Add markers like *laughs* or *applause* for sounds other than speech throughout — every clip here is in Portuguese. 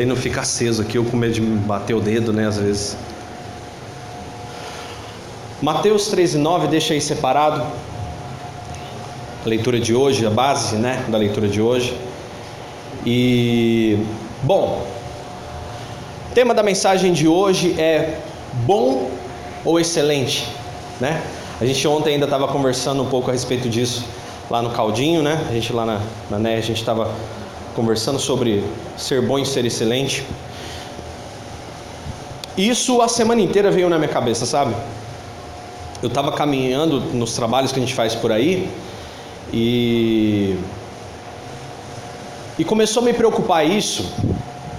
E daí não fica aceso aqui, eu com medo de bater o dedo, né? Às vezes. Mateus 13, 9, deixa aí separado. A leitura de hoje, a base né, da leitura de hoje. E, bom, o tema da mensagem de hoje é bom ou excelente, né? A gente ontem ainda estava conversando um pouco a respeito disso lá no Caldinho, né? A gente lá na, na NER, a gente estava conversando sobre ser bom e ser excelente. Isso a semana inteira veio na minha cabeça, sabe? Eu estava caminhando nos trabalhos que a gente faz por aí e e começou a me preocupar isso,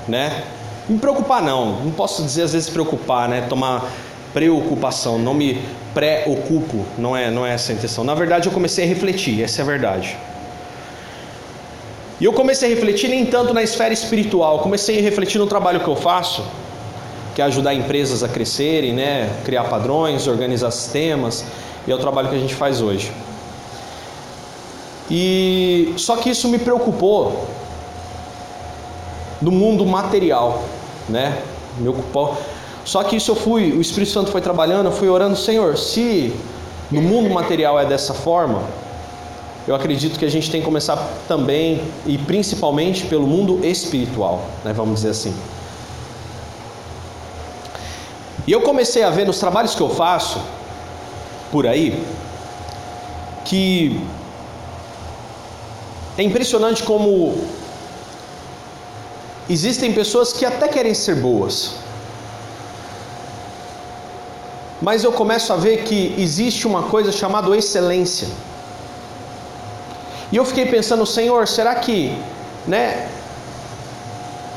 né? Me preocupar não, não posso dizer às vezes preocupar, né? Tomar preocupação, não me preocupo, não é, não é essa a intenção. Na verdade, eu comecei a refletir, essa é a verdade. E eu comecei a refletir nem tanto na esfera espiritual, comecei a refletir no trabalho que eu faço, que é ajudar empresas a crescerem, né, criar padrões, organizar sistemas, e é o trabalho que a gente faz hoje. E só que isso me preocupou no mundo material, né? Me ocupou. Só que isso eu fui, o Espírito Santo foi trabalhando, eu fui orando, Senhor, se no mundo material é dessa forma, eu acredito que a gente tem que começar também e principalmente pelo mundo espiritual, né, vamos dizer assim. E eu comecei a ver nos trabalhos que eu faço por aí que é impressionante como existem pessoas que até querem ser boas, mas eu começo a ver que existe uma coisa chamada excelência. E eu fiquei pensando, Senhor, será que, né,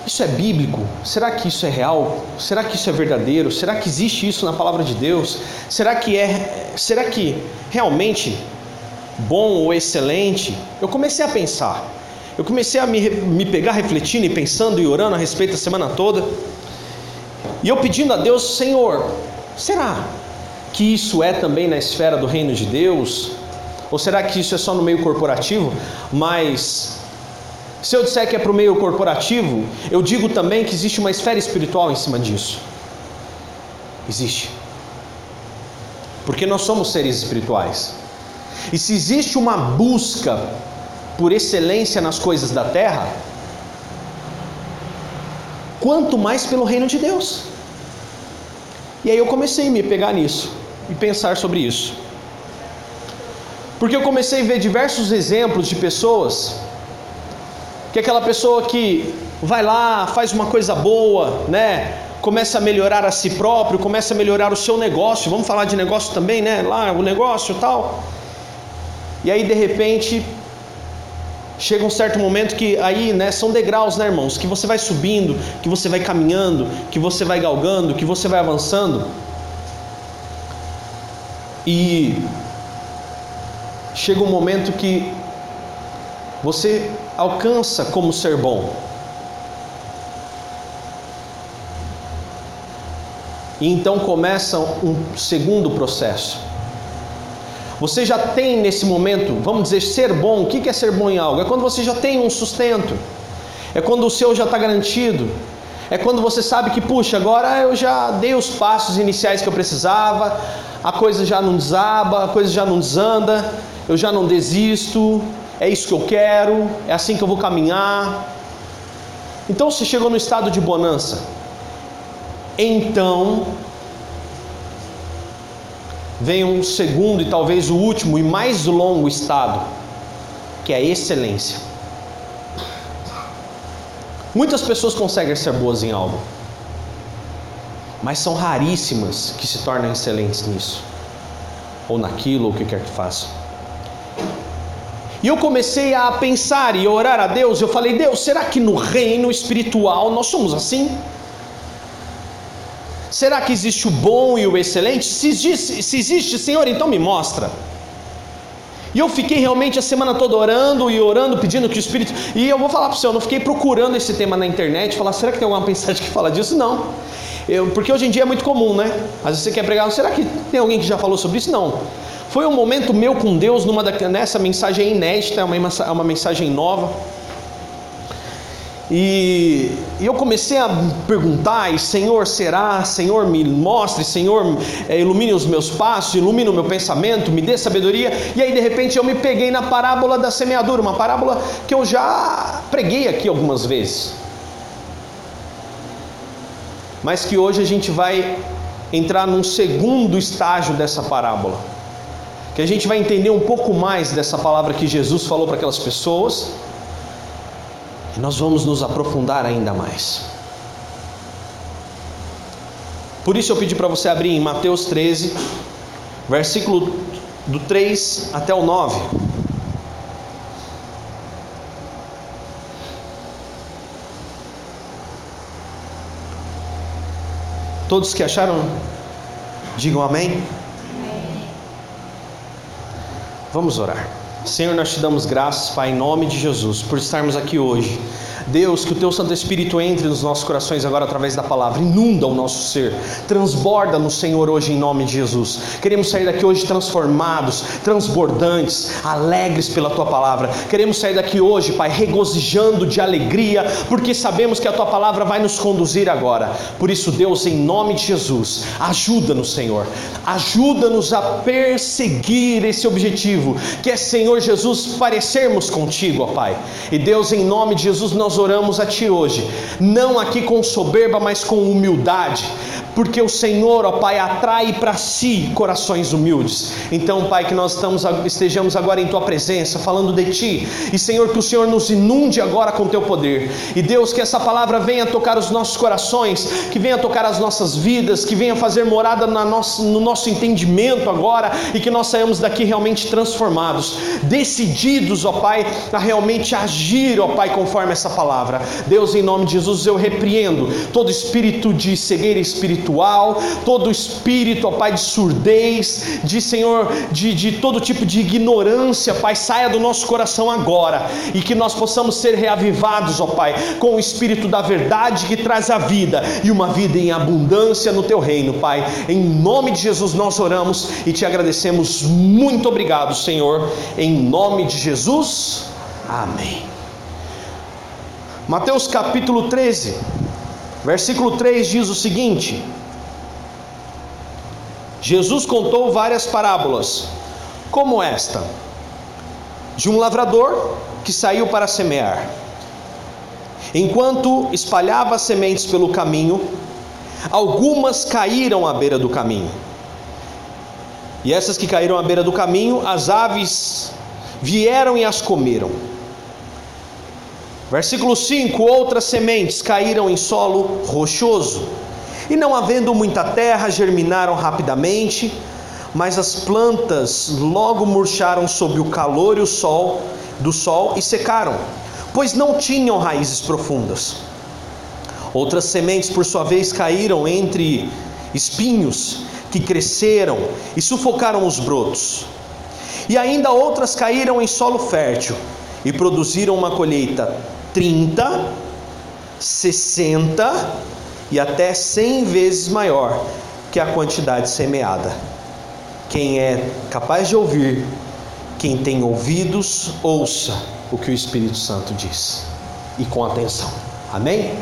isso é bíblico? Será que isso é real? Será que isso é verdadeiro? Será que existe isso na palavra de Deus? Será que é, será que realmente bom ou excelente? Eu comecei a pensar. Eu comecei a me, me pegar refletindo e pensando e orando a respeito da semana toda. E eu pedindo a Deus, Senhor, será que isso é também na esfera do reino de Deus? Ou será que isso é só no meio corporativo? Mas se eu disser que é para o meio corporativo, eu digo também que existe uma esfera espiritual em cima disso. Existe. Porque nós somos seres espirituais. E se existe uma busca por excelência nas coisas da terra, quanto mais pelo reino de Deus. E aí eu comecei a me pegar nisso e pensar sobre isso. Porque eu comecei a ver diversos exemplos de pessoas que aquela pessoa que vai lá, faz uma coisa boa, né? Começa a melhorar a si próprio, começa a melhorar o seu negócio. Vamos falar de negócio também, né? Lá o negócio, tal. E aí de repente chega um certo momento que aí, né, são degraus, né, irmãos, que você vai subindo, que você vai caminhando, que você vai galgando, que você vai avançando. E chega um momento que você alcança como ser bom. E então começa um segundo processo. Você já tem nesse momento, vamos dizer, ser bom. O que é ser bom em algo? É quando você já tem um sustento, é quando o seu já está garantido, é quando você sabe que, puxa, agora eu já dei os passos iniciais que eu precisava, a coisa já não desaba, a coisa já não desanda, eu já não desisto, é isso que eu quero, é assim que eu vou caminhar. Então você chegou no estado de bonança. Então vem um segundo e talvez o último e mais longo estado, que é a excelência. Muitas pessoas conseguem ser boas em algo, mas são raríssimas que se tornam excelentes nisso, ou naquilo, ou o que quer que façam. E eu comecei a pensar e orar a Deus. Eu falei, Deus, será que no reino espiritual nós somos assim? Será que existe o bom e o excelente? Se existe, se existe, Senhor, então me mostra. E eu fiquei realmente a semana toda orando e orando, pedindo que o Espírito. E eu vou falar para você, eu não fiquei procurando esse tema na internet, falar, será que tem alguma mensagem que fala disso? Não. Eu, porque hoje em dia é muito comum, né? Às vezes você quer pregar, será que tem alguém que já falou sobre isso? Não. Foi um momento meu com Deus, numa da, nessa mensagem inédita, é uma, é uma mensagem nova. E, e, eu comecei a perguntar, e Senhor, será? Senhor, me mostre, Senhor, é, ilumine os meus passos, ilumine o meu pensamento, me dê sabedoria. E aí, de repente, eu me peguei na parábola da semeadura, uma parábola que eu já preguei aqui algumas vezes. Mas que hoje a gente vai entrar num segundo estágio dessa parábola. Que a gente vai entender um pouco mais dessa palavra que Jesus falou para aquelas pessoas e nós vamos nos aprofundar ainda mais. Por isso eu pedi para você abrir em Mateus 13, versículo do 3 até o 9. Todos que acharam, digam amém. Vamos orar. Senhor, nós te damos graças, Pai, em nome de Jesus, por estarmos aqui hoje. Deus, que o teu Santo Espírito entre nos nossos corações agora através da palavra, inunda o nosso ser, transborda no Senhor hoje em nome de Jesus. Queremos sair daqui hoje transformados, transbordantes, alegres pela tua palavra. Queremos sair daqui hoje, Pai, regozijando de alegria, porque sabemos que a tua palavra vai nos conduzir agora. Por isso, Deus, em nome de Jesus, ajuda-nos, Senhor. Ajuda-nos a perseguir esse objetivo, que é, Senhor Jesus, parecermos contigo, ó Pai. E Deus, em nome de Jesus, nós nós oramos a Ti hoje, não aqui com soberba, mas com humildade, porque o Senhor, ó Pai, atrai para si corações humildes. Então, Pai, que nós estamos, estejamos agora em Tua presença, falando de Ti, e Senhor, que o Senhor nos inunde agora com Teu poder, e Deus, que essa palavra venha tocar os nossos corações, que venha tocar as nossas vidas, que venha fazer morada nossa, no nosso entendimento agora, e que nós saímos daqui realmente transformados, decididos, ó Pai, a realmente agir, ó Pai, conforme essa palavra palavra. Deus, em nome de Jesus, eu repreendo todo espírito de cegueira espiritual, todo espírito, ó Pai, de surdez, de Senhor, de, de todo tipo de ignorância, Pai, saia do nosso coração agora e que nós possamos ser reavivados, ó Pai, com o espírito da verdade que traz a vida e uma vida em abundância no teu reino, Pai. Em nome de Jesus nós oramos e te agradecemos. Muito obrigado, Senhor. Em nome de Jesus. Amém. Mateus capítulo 13, versículo 3 diz o seguinte: Jesus contou várias parábolas, como esta, de um lavrador que saiu para semear. Enquanto espalhava sementes pelo caminho, algumas caíram à beira do caminho. E essas que caíram à beira do caminho, as aves vieram e as comeram. Versículo 5: Outras sementes caíram em solo rochoso, e não havendo muita terra, germinaram rapidamente, mas as plantas logo murcharam sob o calor e o sol do sol e secaram, pois não tinham raízes profundas. Outras sementes, por sua vez, caíram entre espinhos que cresceram e sufocaram os brotos. E ainda outras caíram em solo fértil e produziram uma colheita 30, 60 e até 100 vezes maior que a quantidade semeada. Quem é capaz de ouvir, quem tem ouvidos, ouça o que o Espírito Santo diz e com atenção. Amém?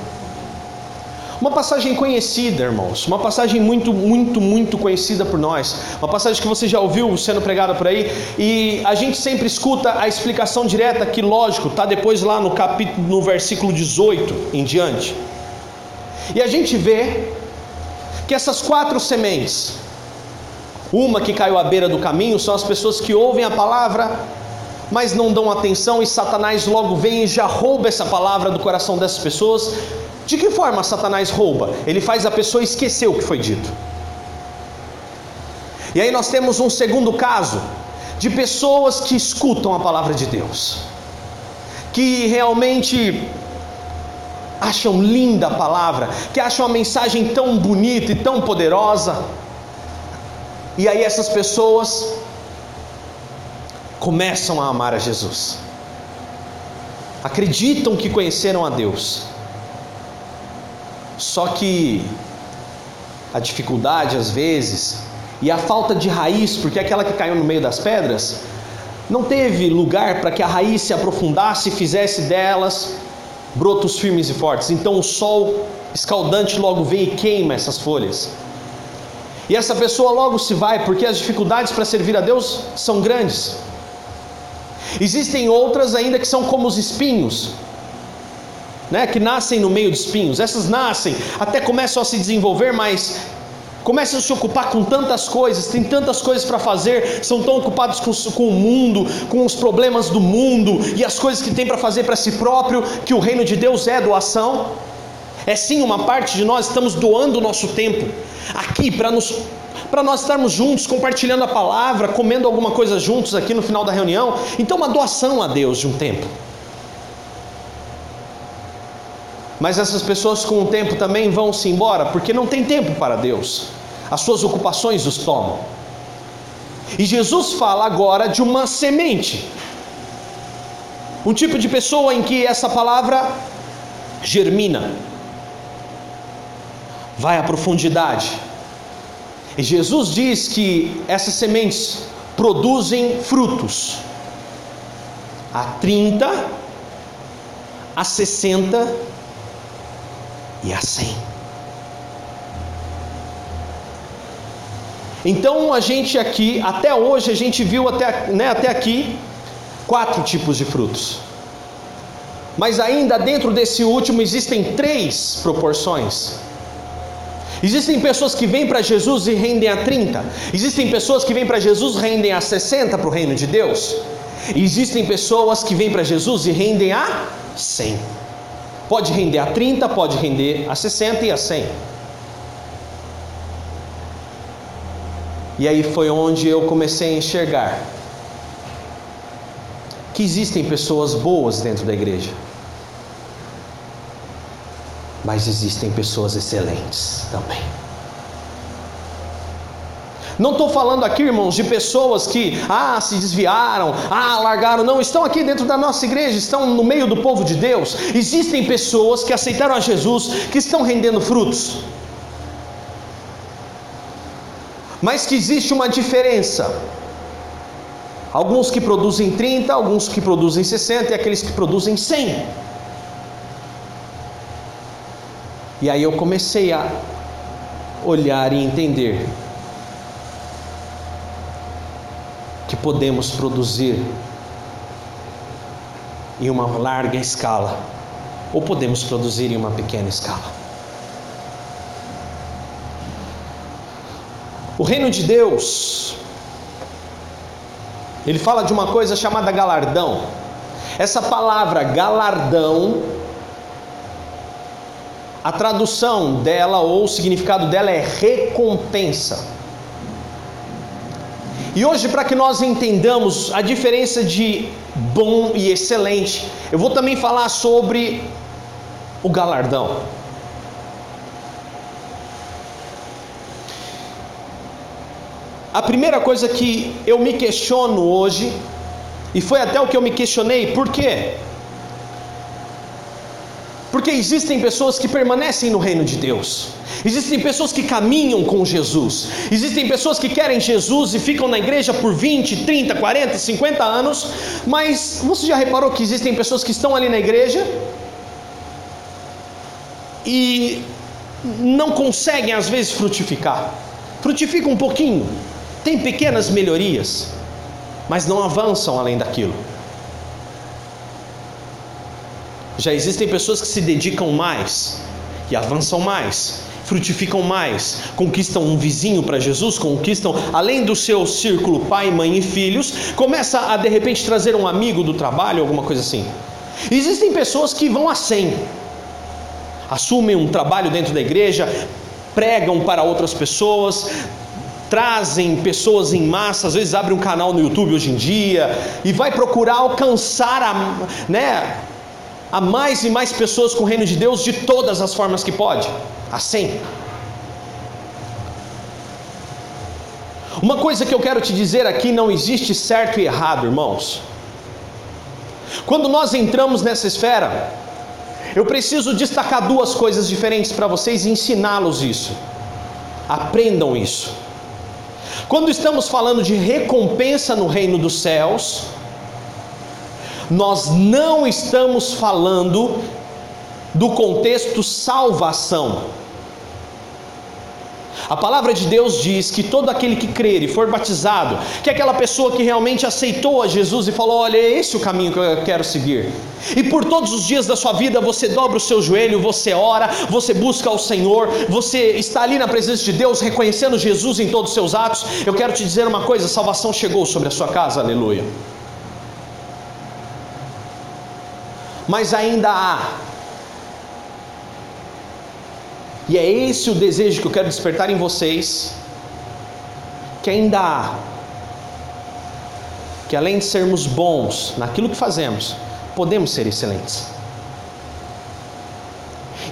Uma passagem conhecida, irmãos, uma passagem muito, muito, muito conhecida por nós, uma passagem que você já ouviu sendo pregada por aí, e a gente sempre escuta a explicação direta, que lógico, está depois lá no capítulo, no versículo 18 em diante. E a gente vê que essas quatro sementes, uma que caiu à beira do caminho, são as pessoas que ouvem a palavra, mas não dão atenção, e Satanás logo vem e já rouba essa palavra do coração dessas pessoas, de que forma Satanás rouba? Ele faz a pessoa esquecer o que foi dito. E aí nós temos um segundo caso de pessoas que escutam a palavra de Deus, que realmente acham linda a palavra, que acham a mensagem tão bonita e tão poderosa. E aí essas pessoas começam a amar a Jesus. Acreditam que conheceram a Deus só que a dificuldade às vezes e a falta de raiz, porque aquela que caiu no meio das pedras, não teve lugar para que a raiz se aprofundasse e fizesse delas brotos firmes e fortes. Então o sol escaldante logo vem e queima essas folhas. E essa pessoa logo se vai, porque as dificuldades para servir a Deus são grandes. Existem outras ainda que são como os espinhos, né, que nascem no meio de espinhos. Essas nascem, até começam a se desenvolver, mas começam a se ocupar com tantas coisas, tem tantas coisas para fazer, são tão ocupados com, com, o mundo, com os problemas do mundo e as coisas que tem para fazer para si próprio, que o reino de Deus é doação. É sim, uma parte de nós estamos doando o nosso tempo aqui para nos para nós estarmos juntos, compartilhando a palavra, comendo alguma coisa juntos aqui no final da reunião. Então, uma doação a Deus de um tempo. Mas essas pessoas com o tempo também vão se embora, porque não tem tempo para Deus. As suas ocupações os tomam. E Jesus fala agora de uma semente. Um tipo de pessoa em que essa palavra germina vai à profundidade. E Jesus diz que essas sementes produzem frutos a 30, a 60 e a 100. Então a gente aqui, até hoje, a gente viu até, né, até aqui quatro tipos de frutos. Mas ainda dentro desse último existem três proporções. Existem pessoas que vêm para Jesus e rendem a 30. Existem pessoas que vêm para Jesus e rendem a 60 para o reino de Deus. Existem pessoas que vêm para Jesus e rendem a 100. Pode render a 30, pode render a 60 e a 100. E aí foi onde eu comecei a enxergar que existem pessoas boas dentro da igreja mas existem pessoas excelentes também. Não estou falando aqui, irmãos, de pessoas que ah, se desviaram, ah, largaram, não, estão aqui dentro da nossa igreja, estão no meio do povo de Deus. Existem pessoas que aceitaram a Jesus, que estão rendendo frutos. Mas que existe uma diferença. Alguns que produzem 30, alguns que produzem 60 e aqueles que produzem 100. E aí eu comecei a olhar e entender que podemos produzir em uma larga escala ou podemos produzir em uma pequena escala. O reino de Deus, ele fala de uma coisa chamada galardão. Essa palavra galardão a tradução dela ou o significado dela é recompensa. E hoje, para que nós entendamos a diferença de bom e excelente, eu vou também falar sobre o galardão. A primeira coisa que eu me questiono hoje, e foi até o que eu me questionei, por quê? Porque existem pessoas que permanecem no reino de Deus. Existem pessoas que caminham com Jesus. Existem pessoas que querem Jesus e ficam na igreja por 20, 30, 40, 50 anos. Mas você já reparou que existem pessoas que estão ali na igreja e não conseguem às vezes frutificar? Frutificam um pouquinho, tem pequenas melhorias, mas não avançam além daquilo. Já existem pessoas que se dedicam mais e avançam mais, frutificam mais, conquistam um vizinho para Jesus, conquistam além do seu círculo pai, mãe e filhos, começa a de repente trazer um amigo do trabalho, alguma coisa assim. Existem pessoas que vão a 100, assumem um trabalho dentro da igreja, pregam para outras pessoas, trazem pessoas em massa, às vezes abre um canal no YouTube hoje em dia e vai procurar alcançar a, né, a mais e mais pessoas com o reino de Deus de todas as formas que pode. Assim. Uma coisa que eu quero te dizer aqui: não existe certo e errado, irmãos. Quando nós entramos nessa esfera, eu preciso destacar duas coisas diferentes para vocês e ensiná-los isso. Aprendam isso. Quando estamos falando de recompensa no reino dos céus, nós não estamos falando do contexto salvação. A palavra de Deus diz que todo aquele que crer e for batizado, que é aquela pessoa que realmente aceitou a Jesus e falou: Olha, é esse o caminho que eu quero seguir. E por todos os dias da sua vida você dobra o seu joelho, você ora, você busca ao Senhor, você está ali na presença de Deus, reconhecendo Jesus em todos os seus atos. Eu quero te dizer uma coisa: salvação chegou sobre a sua casa, aleluia. Mas ainda há e é esse o desejo que eu quero despertar em vocês, que ainda há, que além de sermos bons naquilo que fazemos, podemos ser excelentes.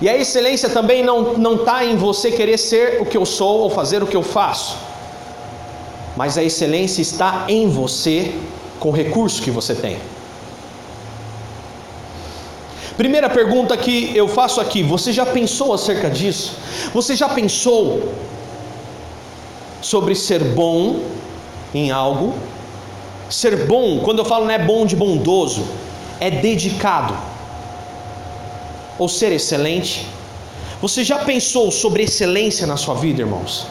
E a excelência também não está em você querer ser o que eu sou ou fazer o que eu faço, mas a excelência está em você com o recurso que você tem. Primeira pergunta que eu faço aqui: você já pensou acerca disso? Você já pensou sobre ser bom em algo? Ser bom, quando eu falo não é bom de bondoso, é dedicado. Ou ser excelente. Você já pensou sobre excelência na sua vida, irmãos?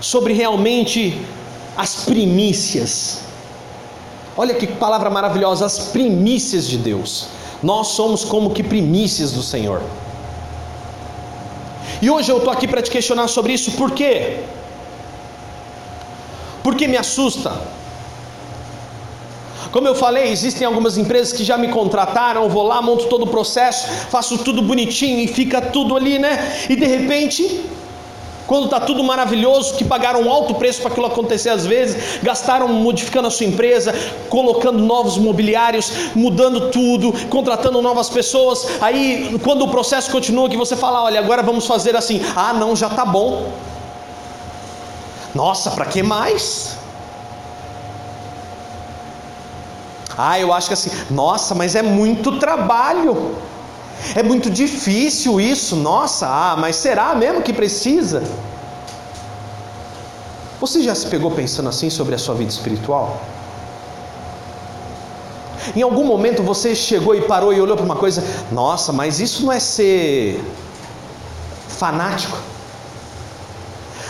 Sobre realmente as primícias. Olha que palavra maravilhosa, as primícias de Deus. Nós somos como que primícias do Senhor. E hoje eu estou aqui para te questionar sobre isso, por quê? Porque me assusta. Como eu falei, existem algumas empresas que já me contrataram, eu vou lá, monto todo o processo, faço tudo bonitinho e fica tudo ali, né? E de repente quando está tudo maravilhoso, que pagaram um alto preço para aquilo acontecer às vezes, gastaram modificando a sua empresa, colocando novos mobiliários, mudando tudo, contratando novas pessoas. Aí, quando o processo continua, que você fala: olha, agora vamos fazer assim. Ah, não, já está bom. Nossa, para que mais? Ah, eu acho que assim, nossa, mas é muito trabalho. É muito difícil isso, nossa, ah, mas será mesmo que precisa? Você já se pegou pensando assim sobre a sua vida espiritual? Em algum momento você chegou e parou e olhou para uma coisa, nossa, mas isso não é ser fanático?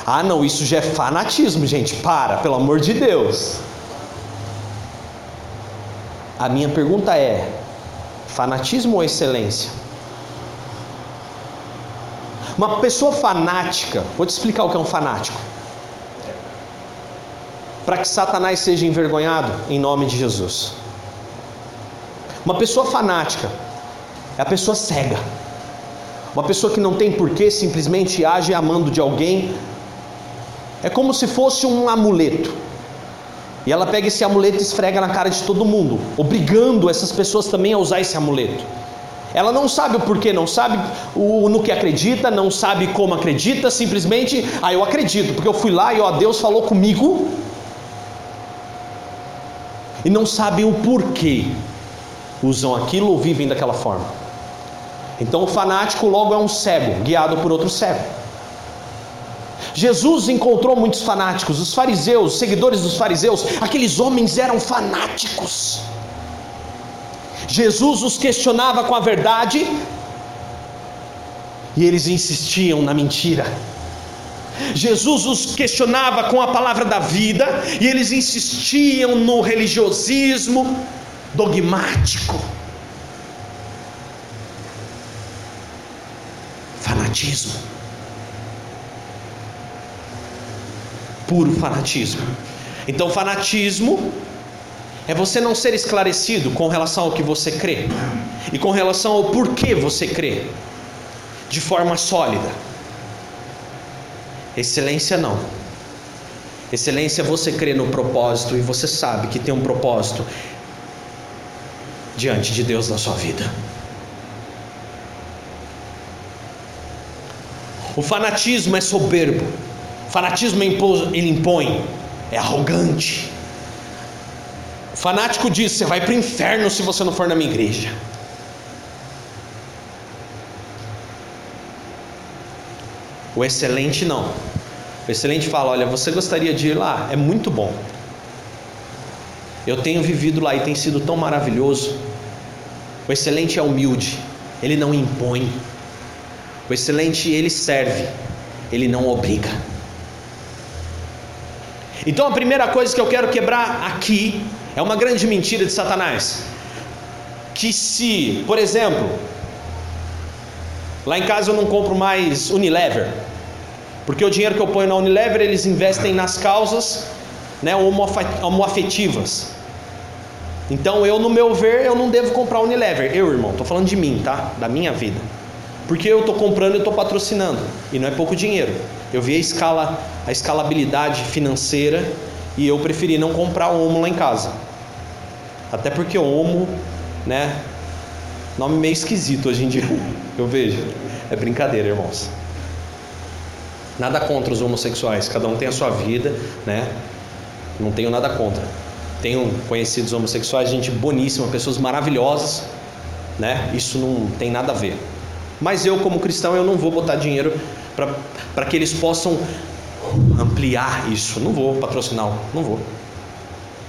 Ah, não, isso já é fanatismo, gente, para, pelo amor de Deus. A minha pergunta é: fanatismo ou excelência? Uma pessoa fanática, vou te explicar o que é um fanático. Para que Satanás seja envergonhado em nome de Jesus. Uma pessoa fanática é a pessoa cega. Uma pessoa que não tem porquê, simplesmente age amando de alguém. É como se fosse um amuleto. E ela pega esse amuleto e esfrega na cara de todo mundo, obrigando essas pessoas também a usar esse amuleto. Ela não sabe o porquê, não sabe o, no que acredita, não sabe como acredita, simplesmente, ah, eu acredito, porque eu fui lá e ó, Deus falou comigo. E não sabem o porquê usam aquilo ou vivem daquela forma. Então o fanático logo é um cego, guiado por outro cego. Jesus encontrou muitos fanáticos, os fariseus, os seguidores dos fariseus, aqueles homens eram fanáticos. Jesus os questionava com a verdade e eles insistiam na mentira. Jesus os questionava com a palavra da vida e eles insistiam no religiosismo dogmático. Fanatismo. Puro fanatismo. Então, fanatismo é você não ser esclarecido com relação ao que você crê e com relação ao porquê você crê de forma sólida. Excelência não. Excelência você crê no propósito e você sabe que tem um propósito diante de Deus na sua vida. O fanatismo é soberbo. O fanatismo ele impõe, é arrogante o fanático diz: Você vai para o inferno se você não for na minha igreja. O excelente não. O excelente fala: Olha, você gostaria de ir lá? É muito bom. Eu tenho vivido lá e tem sido tão maravilhoso. O excelente é humilde. ele não impõe. O excelente, ele serve, ele não obriga. Então a primeira coisa que eu quero quebrar aqui é uma grande mentira de Satanás. Que se, por exemplo, lá em casa eu não compro mais Unilever, porque o dinheiro que eu ponho na Unilever eles investem nas causas né, homoafetivas. Então eu, no meu ver, eu não devo comprar Unilever. Eu, irmão, estou falando de mim, tá? Da minha vida. Porque eu estou comprando e estou patrocinando. E não é pouco dinheiro. Eu vi a escala, a escalabilidade financeira e eu preferi não comprar o Omo lá em casa. Até porque o Omo, né? Nome meio esquisito hoje em dia. *laughs* Eu vejo. É brincadeira, irmãos. Nada contra os homossexuais. Cada um tem a sua vida, né? Não tenho nada contra. Tenho conhecidos homossexuais, gente boníssima, pessoas maravilhosas, né? Isso não tem nada a ver. Mas eu, como cristão, eu não vou botar dinheiro para que eles possam ampliar isso. Não vou patrocinar, não vou.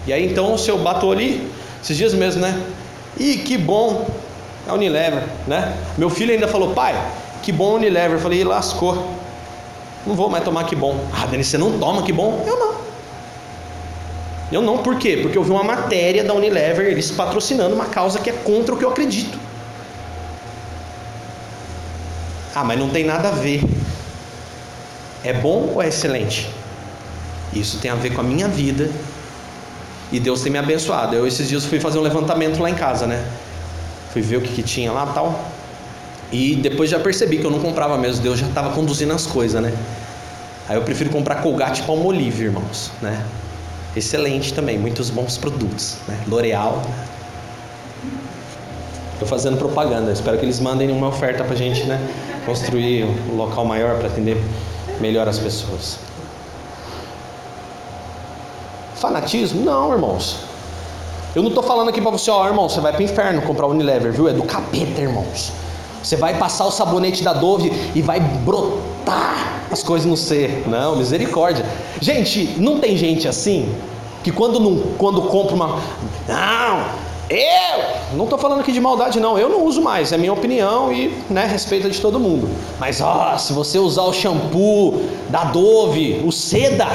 E aí então, se eu bato ali, esses dias mesmo, né? Ih, que bom, é Unilever, né? Meu filho ainda falou, pai, que bom Unilever. Eu falei, lascou. Não vou mais tomar que bom. Ah, Dani, você não toma que bom? Eu não. Eu não, por quê? Porque eu vi uma matéria da Unilever, eles patrocinando uma causa que é contra o que eu acredito. Ah, mas não tem nada a ver. É bom ou é excelente? Isso tem a ver com a minha vida. E Deus tem me abençoado. Eu esses dias fui fazer um levantamento lá em casa, né? Fui ver o que, que tinha lá tal. E depois já percebi que eu não comprava mesmo. Deus já estava conduzindo as coisas, né? Aí eu prefiro comprar Colgate Palmolive, irmãos, né? excelente também, muitos bons produtos, né? L'Oreal. Estou fazendo propaganda, espero que eles mandem uma oferta para gente, né? Construir um local maior para atender melhor as pessoas. Fanatismo? Não, irmãos. Eu não estou falando aqui para você, ó, irmão, você vai para o inferno comprar Unilever, viu? É do capeta, irmãos. Você vai passar o sabonete da Dove e vai brotar as coisas no ser. Não, misericórdia. Gente, não tem gente assim que quando não, quando compra uma, não, eu não estou falando aqui de maldade não, eu não uso mais, é minha opinião e né, respeito de todo mundo. Mas ó, se você usar o shampoo da Dove, o Seda,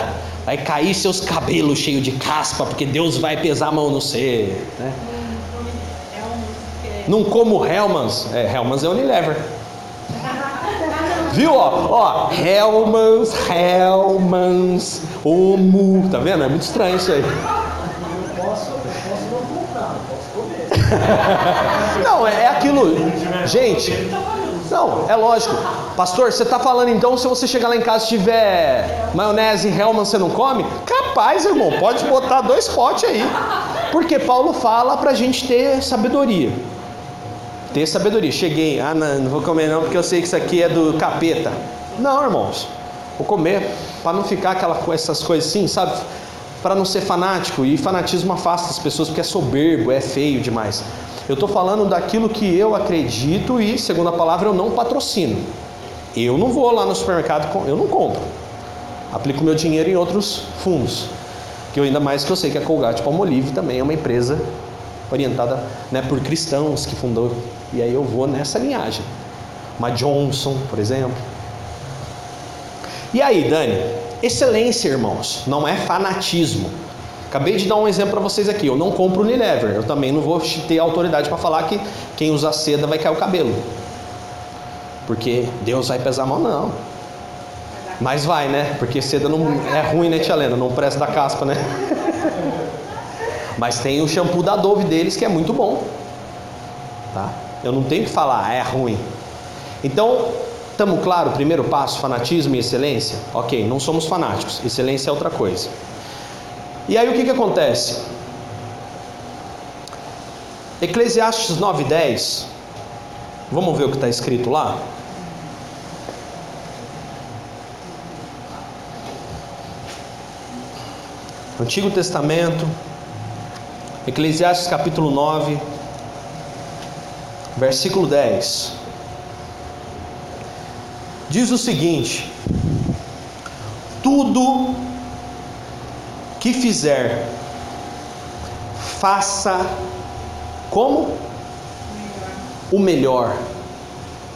vai cair seus cabelos cheios de caspa, porque Deus vai pesar a mão no ser. Né? Não como Hellmans. É, Hellmans é Unilever. Viu, ó? Ó, Hellmans, Hellmans, Omu. Tá vendo? É muito estranho isso aí. *laughs* Não, é aquilo. Gente, não, é lógico. Pastor, você está falando então se você chegar lá em casa e tiver maionese Hellman, você não come? Capaz, irmão, pode botar dois potes aí. Porque Paulo fala para a gente ter sabedoria. Ter sabedoria. Cheguei, ah, não, não vou comer não, porque eu sei que isso aqui é do capeta. Não, irmãos. Vou comer para não ficar aquela, essas coisas assim, sabe? Para não ser fanático. E fanatismo afasta as pessoas porque é soberbo, é feio demais. Eu estou falando daquilo que eu acredito e, segundo a palavra, eu não patrocino. Eu não vou lá no supermercado, eu não compro. Aplico meu dinheiro em outros fundos. Que eu ainda mais que eu sei que a Colgate Palmolive também é uma empresa orientada né, por cristãos que fundou e aí eu vou nessa linhagem. Uma Johnson, por exemplo. E aí, Dani? Excelência, irmãos, não é fanatismo. Acabei de dar um exemplo para vocês aqui. Eu não compro Unilever. Eu também não vou ter autoridade para falar que quem usa seda vai cair o cabelo. Porque Deus vai pesar a mão, não. Mas vai, né? Porque seda não é ruim, né, Tia Lena? Não presta da caspa, né? *laughs* Mas tem o shampoo da Dove deles que é muito bom. Tá? Eu não tenho que falar, é ruim. Então, estamos claro, primeiro passo, fanatismo e excelência? Ok, não somos fanáticos, excelência é outra coisa. E aí o que, que acontece? Eclesiastes 9,10, vamos ver o que está escrito lá? Antigo Testamento, Eclesiastes capítulo 9, versículo 10. Diz o seguinte: Tudo que fizer, faça como? O melhor.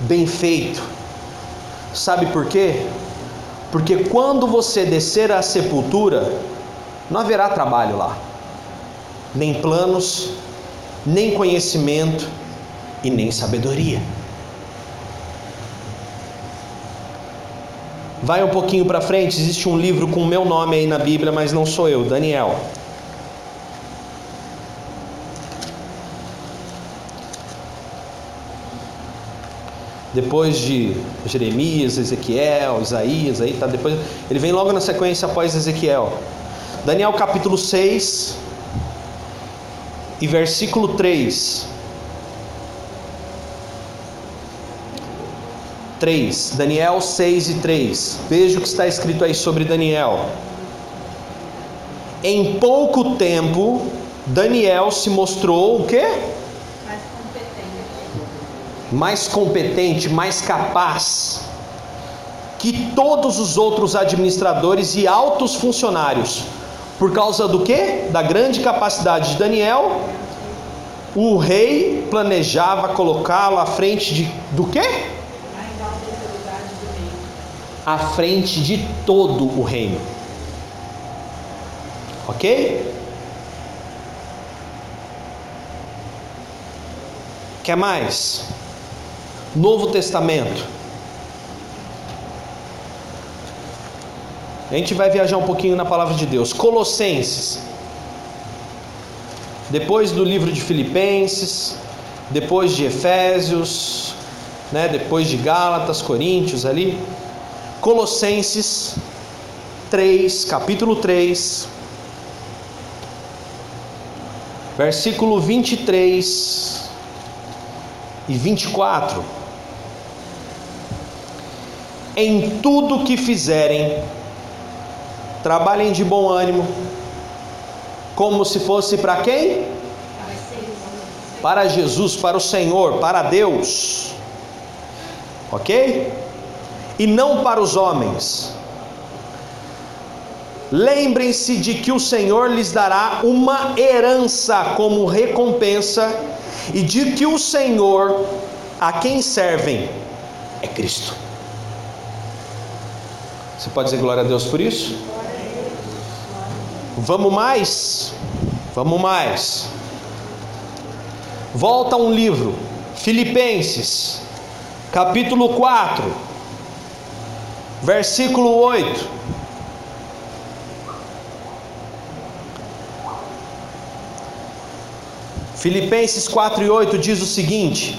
bem feito. Sabe por quê? Porque quando você descer à sepultura, não haverá trabalho lá, nem planos, nem conhecimento e nem sabedoria. Vai um pouquinho para frente, existe um livro com o meu nome aí na Bíblia, mas não sou eu, Daniel. depois de Jeremias, Ezequiel, Isaías, aí tá depois, ele vem logo na sequência após Ezequiel. Daniel capítulo 6 e versículo 3. 3, Daniel 6 e 3. Veja o que está escrito aí sobre Daniel. Em pouco tempo, Daniel se mostrou o quê? mais competente, mais capaz que todos os outros administradores e altos funcionários. Por causa do que? Da grande capacidade de Daniel, o rei planejava colocá-lo à frente de do que? À frente de todo o reino. Ok? Quer mais? Novo Testamento. A gente vai viajar um pouquinho na palavra de Deus. Colossenses. Depois do livro de Filipenses, depois de Efésios, né, depois de Gálatas, Coríntios ali. Colossenses 3, capítulo 3, versículo 23 e 24 em tudo que fizerem, trabalhem de bom ânimo, como se fosse para quem? Para Jesus, para o Senhor, para Deus, ok? E não para os homens. Lembrem-se de que o Senhor lhes dará uma herança como recompensa, e de que o Senhor a quem servem é Cristo. Você pode dizer glória a Deus por isso? Vamos mais? Vamos mais. Volta um livro, Filipenses, capítulo 4, versículo 8. Filipenses 4 e 8 diz o seguinte: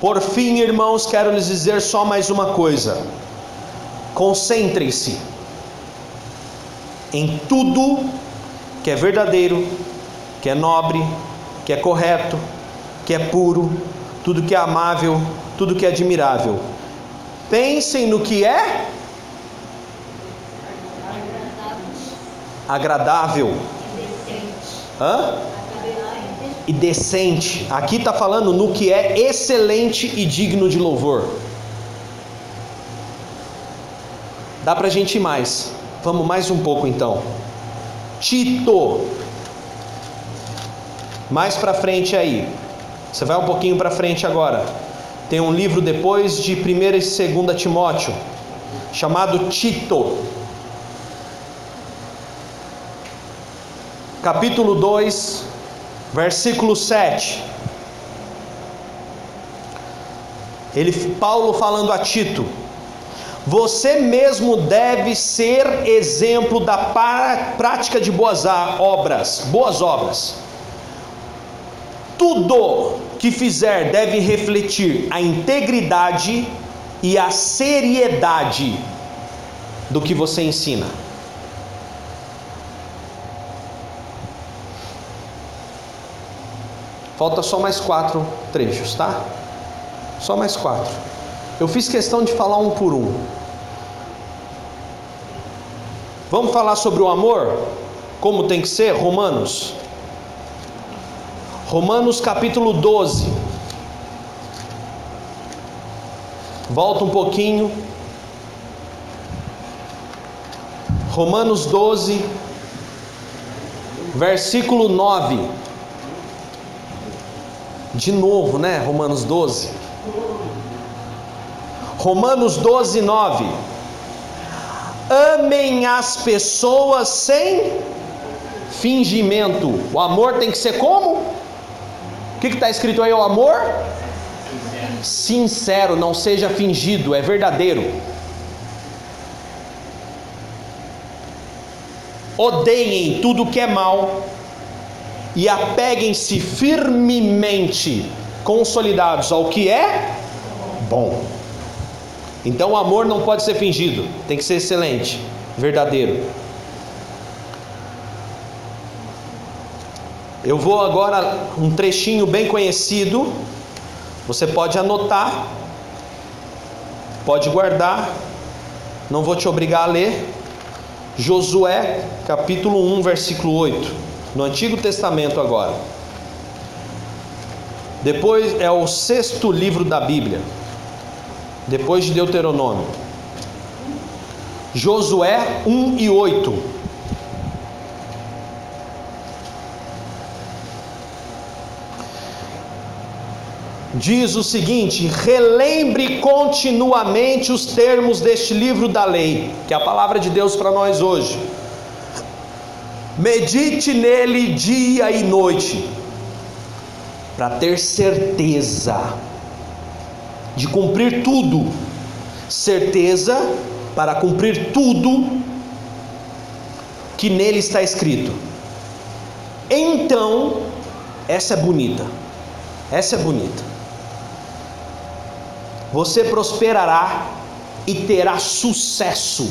por fim, irmãos, quero lhes dizer só mais uma coisa: concentrem-se em tudo que é verdadeiro, que é nobre, que é correto, que é puro, tudo que é amável, tudo que é admirável. Pensem no que é agradável. Hã? e decente. Aqui está falando no que é excelente e digno de louvor. Dá para a gente ir mais. Vamos mais um pouco então. Tito. Mais para frente aí. Você vai um pouquinho para frente agora. Tem um livro depois de 1 e 2 Timóteo, chamado Tito. Capítulo 2, versículo 7. Ele Paulo falando a Tito: Você mesmo deve ser exemplo da prática de boas obras, boas obras. Tudo que fizer deve refletir a integridade e a seriedade do que você ensina. Falta só mais quatro trechos, tá? Só mais quatro. Eu fiz questão de falar um por um. Vamos falar sobre o amor? Como tem que ser? Romanos. Romanos capítulo 12. Volta um pouquinho. Romanos 12, versículo 9. De novo, né? Romanos 12. Romanos 12, 9. Amem as pessoas sem fingimento. O amor tem que ser como? O que está escrito aí? O amor? Sincero, não seja fingido, é verdadeiro. Odeiem tudo que é mal e apeguem-se firmemente, consolidados ao que é bom. Então o amor não pode ser fingido, tem que ser excelente, verdadeiro. Eu vou agora um trechinho bem conhecido. Você pode anotar, pode guardar. Não vou te obrigar a ler. Josué, capítulo 1, versículo 8. No Antigo Testamento agora. Depois é o sexto livro da Bíblia. Depois de Deuteronômio. Josué 1 e 8. Diz o seguinte: relembre continuamente os termos deste livro da lei, que é a palavra de Deus para nós hoje. Medite nele dia e noite, para ter certeza de cumprir tudo, certeza para cumprir tudo que nele está escrito. Então, essa é bonita, essa é bonita você prosperará e terá sucesso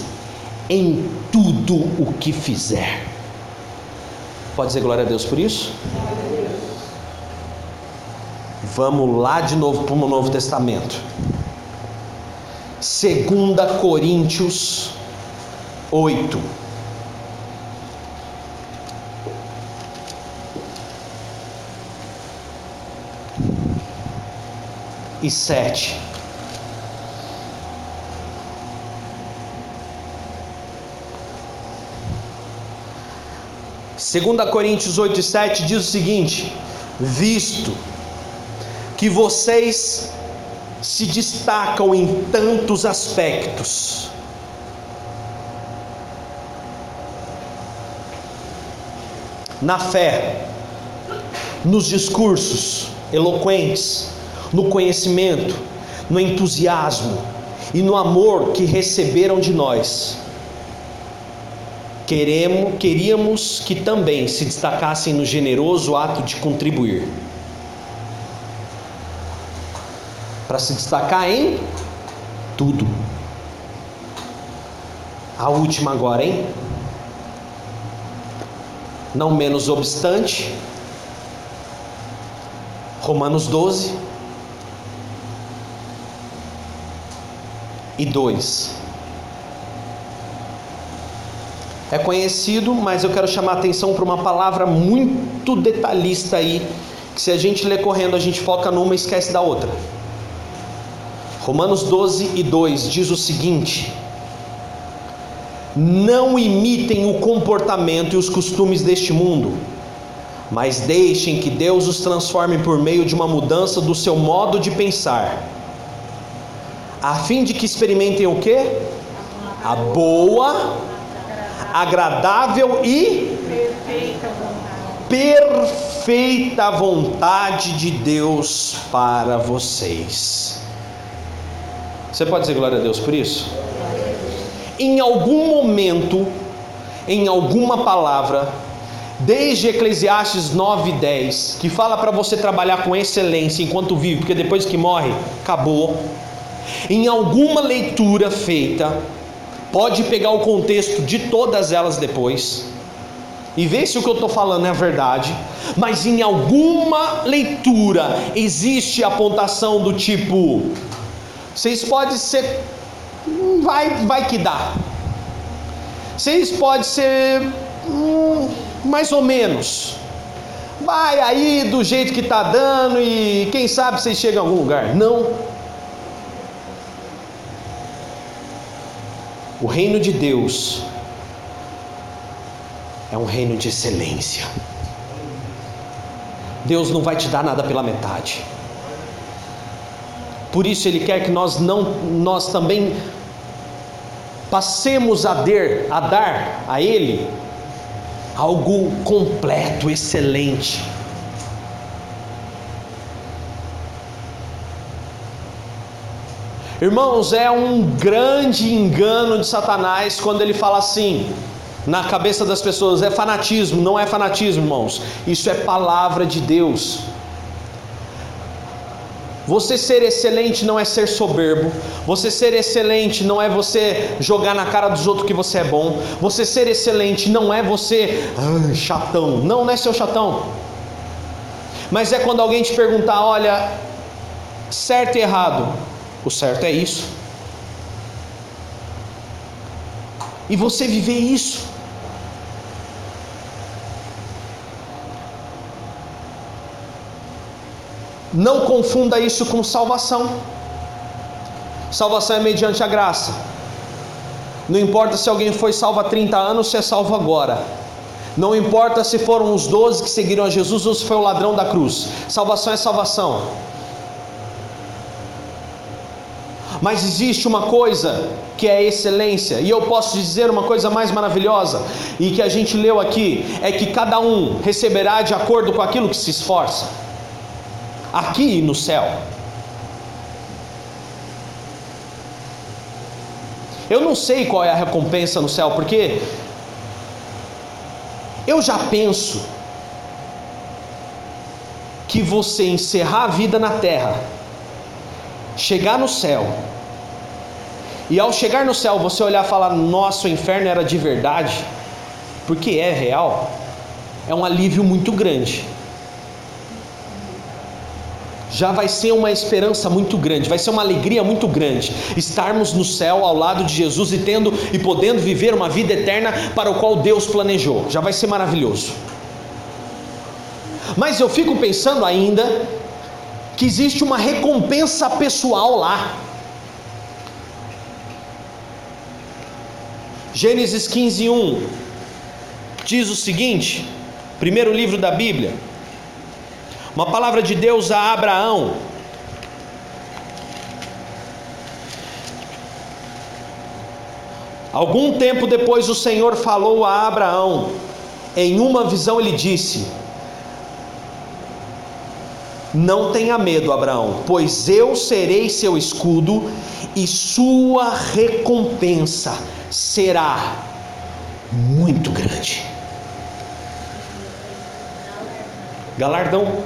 em tudo o que fizer. Pode dizer glória a Deus por isso? Vamos lá de novo para o Novo Testamento. 2 Coríntios 8. E sete. 2 Coríntios 8 e 7 diz o seguinte: Visto que vocês se destacam em tantos aspectos, na fé, nos discursos eloquentes, no conhecimento, no entusiasmo e no amor que receberam de nós Queremos, queríamos que também se destacassem no generoso ato de contribuir. Para se destacar em tudo. A última agora, hein? Não menos obstante, Romanos 12 e 2. É conhecido, mas eu quero chamar a atenção para uma palavra muito detalhista aí, que se a gente ler correndo, a gente foca numa e esquece da outra. Romanos 12 e 2 diz o seguinte: Não imitem o comportamento e os costumes deste mundo, mas deixem que Deus os transforme por meio de uma mudança do seu modo de pensar, a fim de que experimentem o que? A boa, agradável e perfeita vontade de Deus para vocês. Você pode dizer glória a Deus por isso? Em algum momento, em alguma palavra, desde Eclesiastes 9 10, que fala para você trabalhar com excelência enquanto vive, porque depois que morre, acabou. Em alguma leitura feita, Pode pegar o contexto de todas elas depois e ver se o que eu estou falando é verdade, mas em alguma leitura existe a apontação do tipo: vocês podem ser, hum, vai, vai que dá. Vocês podem ser hum, mais ou menos. Vai aí do jeito que está dando e quem sabe vocês chegam a algum lugar. Não. O reino de Deus é um reino de excelência. Deus não vai te dar nada pela metade. Por isso ele quer que nós não nós também passemos a dar, a dar a ele algo completo, excelente. Irmãos, é um grande engano de Satanás quando ele fala assim: na cabeça das pessoas é fanatismo, não é fanatismo, irmãos. Isso é palavra de Deus. Você ser excelente não é ser soberbo. Você ser excelente não é você jogar na cara dos outros que você é bom. Você ser excelente não é você ah, chatão. Não, não é seu chatão. Mas é quando alguém te perguntar, olha, certo e errado. O certo é isso. E você viver isso. Não confunda isso com salvação. Salvação é mediante a graça. Não importa se alguém foi salvo há 30 anos, se é salvo agora. Não importa se foram os 12 que seguiram a Jesus ou se foi o ladrão da cruz. Salvação é salvação. Mas existe uma coisa que é excelência, e eu posso dizer uma coisa mais maravilhosa, e que a gente leu aqui, é que cada um receberá de acordo com aquilo que se esforça aqui no céu. Eu não sei qual é a recompensa no céu, porque eu já penso que você encerrar a vida na terra, chegar no céu, e ao chegar no céu você olhar e falar: Nossa, o inferno era de verdade, porque é real, é um alívio muito grande já vai ser uma esperança muito grande, vai ser uma alegria muito grande estarmos no céu ao lado de Jesus e tendo e podendo viver uma vida eterna para o qual Deus planejou. Já vai ser maravilhoso. Mas eu fico pensando ainda que existe uma recompensa pessoal lá. Gênesis 15, 1 diz o seguinte: primeiro livro da Bíblia. Uma palavra de Deus a Abraão. Algum tempo depois o Senhor falou a Abraão. Em uma visão ele disse: Não tenha medo, Abraão, pois eu serei seu escudo e sua recompensa será muito grande. Galardão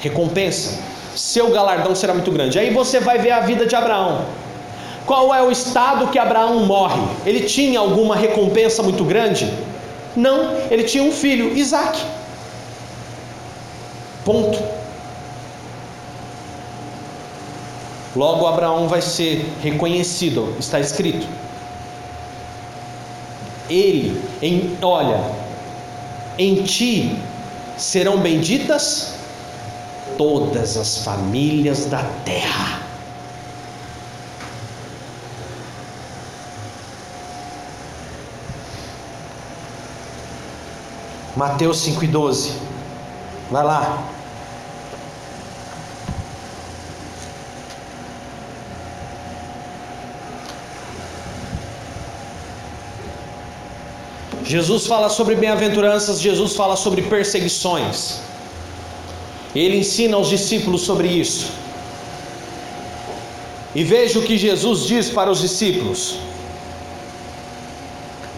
recompensa. Seu galardão será muito grande. Aí você vai ver a vida de Abraão. Qual é o estado que Abraão morre? Ele tinha alguma recompensa muito grande? Não, ele tinha um filho, Isaac. Ponto. Logo Abraão vai ser reconhecido, está escrito. Ele, em, olha, em ti serão benditas todas as famílias da terra. Mateus 5,12. Vai lá. Jesus fala sobre bem-aventuranças, Jesus fala sobre perseguições. Ele ensina aos discípulos sobre isso. E veja o que Jesus diz para os discípulos: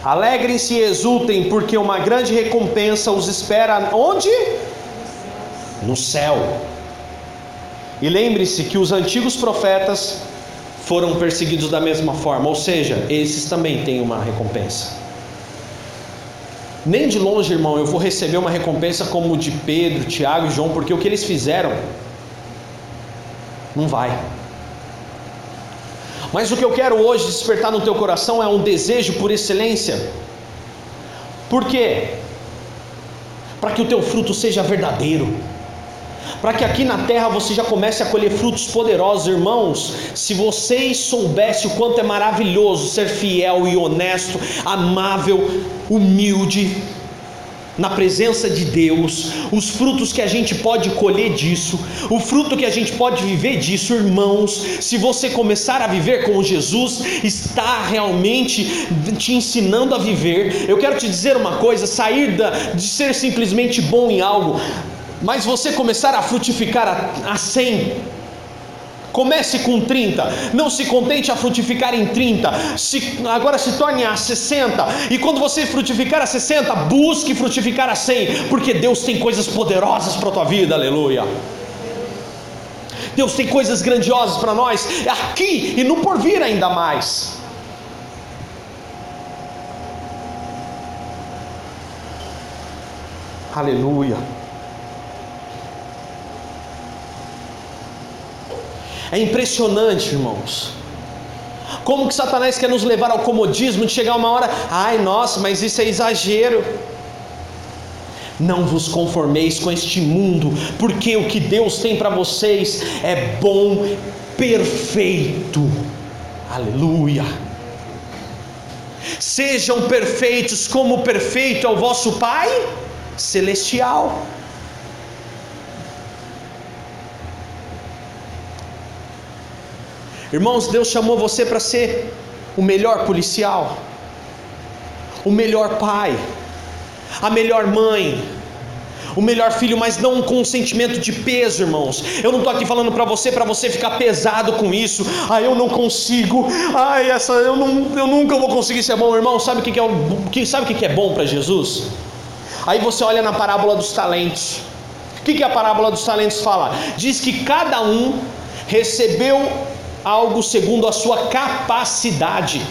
Alegrem-se e exultem, porque uma grande recompensa os espera onde? No céu. E lembre-se que os antigos profetas foram perseguidos da mesma forma, ou seja, esses também têm uma recompensa. Nem de longe, irmão, eu vou receber uma recompensa como de Pedro, Tiago e João, porque o que eles fizeram não vai. Mas o que eu quero hoje despertar no teu coração é um desejo por excelência. Por quê? Para que o teu fruto seja verdadeiro para que aqui na terra você já comece a colher frutos poderosos, irmãos. Se vocês soubessem o quanto é maravilhoso ser fiel e honesto, amável, humilde, na presença de Deus, os frutos que a gente pode colher disso, o fruto que a gente pode viver disso, irmãos, se você começar a viver com Jesus, está realmente te ensinando a viver. Eu quero te dizer uma coisa: sair da, de ser simplesmente bom em algo, mas você começar a frutificar a, a 100 Comece com 30, não se contente a frutificar em 30, se, agora se torne a 60, e quando você frutificar a 60, busque frutificar a 100, porque Deus tem coisas poderosas para a tua vida, aleluia. Deus tem coisas grandiosas para nós, aqui e no porvir ainda mais. Aleluia. É impressionante, irmãos. Como que Satanás quer nos levar ao comodismo de chegar uma hora, ai nossa, mas isso é exagero. Não vos conformeis com este mundo, porque o que Deus tem para vocês é bom, perfeito. Aleluia. Sejam perfeitos como perfeito é o vosso Pai celestial. Irmãos, Deus chamou você para ser o melhor policial, o melhor pai, a melhor mãe, o melhor filho, mas não com um sentimento de peso, irmãos. Eu não estou aqui falando para você, para você ficar pesado com isso. Ah, eu não consigo. Ah, essa eu não, eu nunca vou conseguir ser bom, irmão. Sabe o que, que é que, sabe o que é bom para Jesus? Aí você olha na parábola dos talentos. O que, que a parábola dos talentos fala? Diz que cada um recebeu algo segundo a sua capacidade.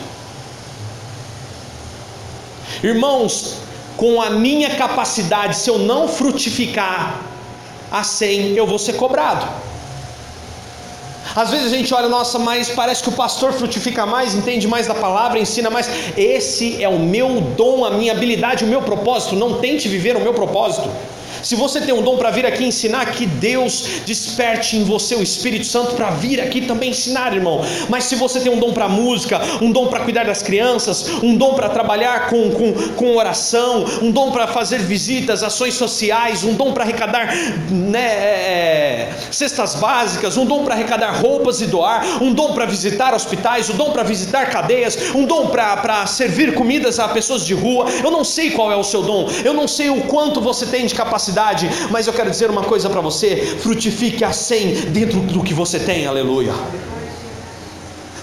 Irmãos, com a minha capacidade, se eu não frutificar a 100, eu vou ser cobrado. Às vezes a gente olha, nossa, mas parece que o pastor frutifica mais, entende mais da palavra, ensina mais. Esse é o meu dom, a minha habilidade, o meu propósito. Não tente viver o meu propósito. Se você tem um dom para vir aqui ensinar, que Deus desperte em você o Espírito Santo para vir aqui também ensinar, irmão. Mas se você tem um dom para música, um dom para cuidar das crianças, um dom para trabalhar com, com, com oração, um dom para fazer visitas, ações sociais, um dom para arrecadar né, é, é, cestas básicas, um dom para arrecadar roupas e doar, um dom para visitar hospitais, um dom para visitar cadeias, um dom para servir comidas a pessoas de rua. Eu não sei qual é o seu dom, eu não sei o quanto você tem de capacidade capacidade, mas eu quero dizer uma coisa para você: frutifique a 100 dentro do que você tem, aleluia.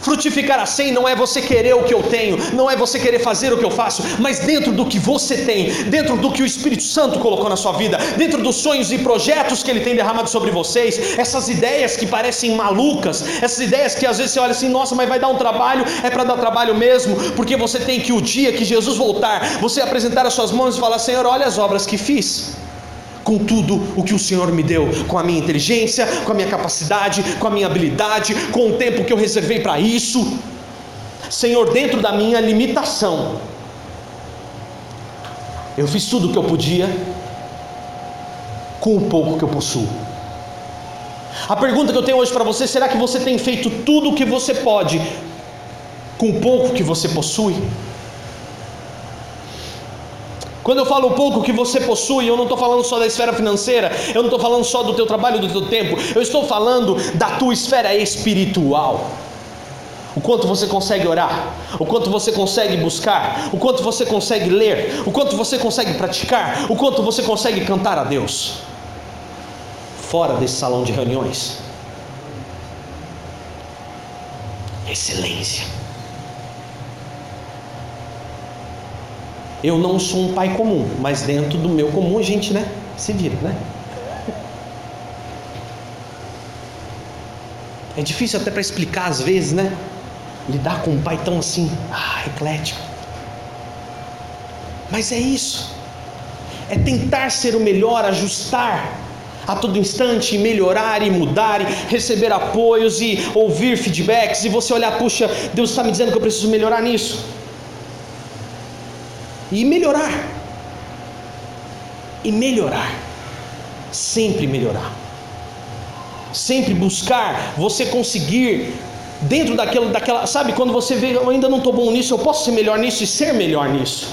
Frutificar a 100 não é você querer o que eu tenho, não é você querer fazer o que eu faço, mas dentro do que você tem, dentro do que o Espírito Santo colocou na sua vida, dentro dos sonhos e projetos que ele tem derramado sobre vocês, essas ideias que parecem malucas, essas ideias que às vezes você olha assim, nossa, mas vai dar um trabalho, é para dar trabalho mesmo, porque você tem que o dia que Jesus voltar, você apresentar as suas mãos e falar: Senhor, olha as obras que fiz com tudo o que o Senhor me deu, com a minha inteligência, com a minha capacidade, com a minha habilidade, com o tempo que eu reservei para isso. Senhor, dentro da minha limitação, eu fiz tudo o que eu podia com o pouco que eu possuo. A pergunta que eu tenho hoje para você: será que você tem feito tudo o que você pode com o pouco que você possui? Quando eu falo pouco que você possui, eu não estou falando só da esfera financeira, eu não estou falando só do teu trabalho, do teu tempo, eu estou falando da tua esfera espiritual. O quanto você consegue orar, o quanto você consegue buscar, o quanto você consegue ler, o quanto você consegue praticar, o quanto você consegue cantar a Deus, fora desse salão de reuniões. Excelência. Eu não sou um pai comum, mas dentro do meu comum a gente, né, se vira, né? É difícil até para explicar às vezes, né? Lidar com um pai tão assim, ah, eclético. Mas é isso. É tentar ser o melhor, ajustar a todo instante, melhorar e mudar, e receber apoios e ouvir feedbacks, e você olhar, puxa, Deus está me dizendo que eu preciso melhorar nisso e melhorar. E melhorar. Sempre melhorar. Sempre buscar você conseguir dentro daquilo, daquela, sabe, quando você vê, eu ainda não estou bom nisso, eu posso ser melhor nisso e ser melhor nisso.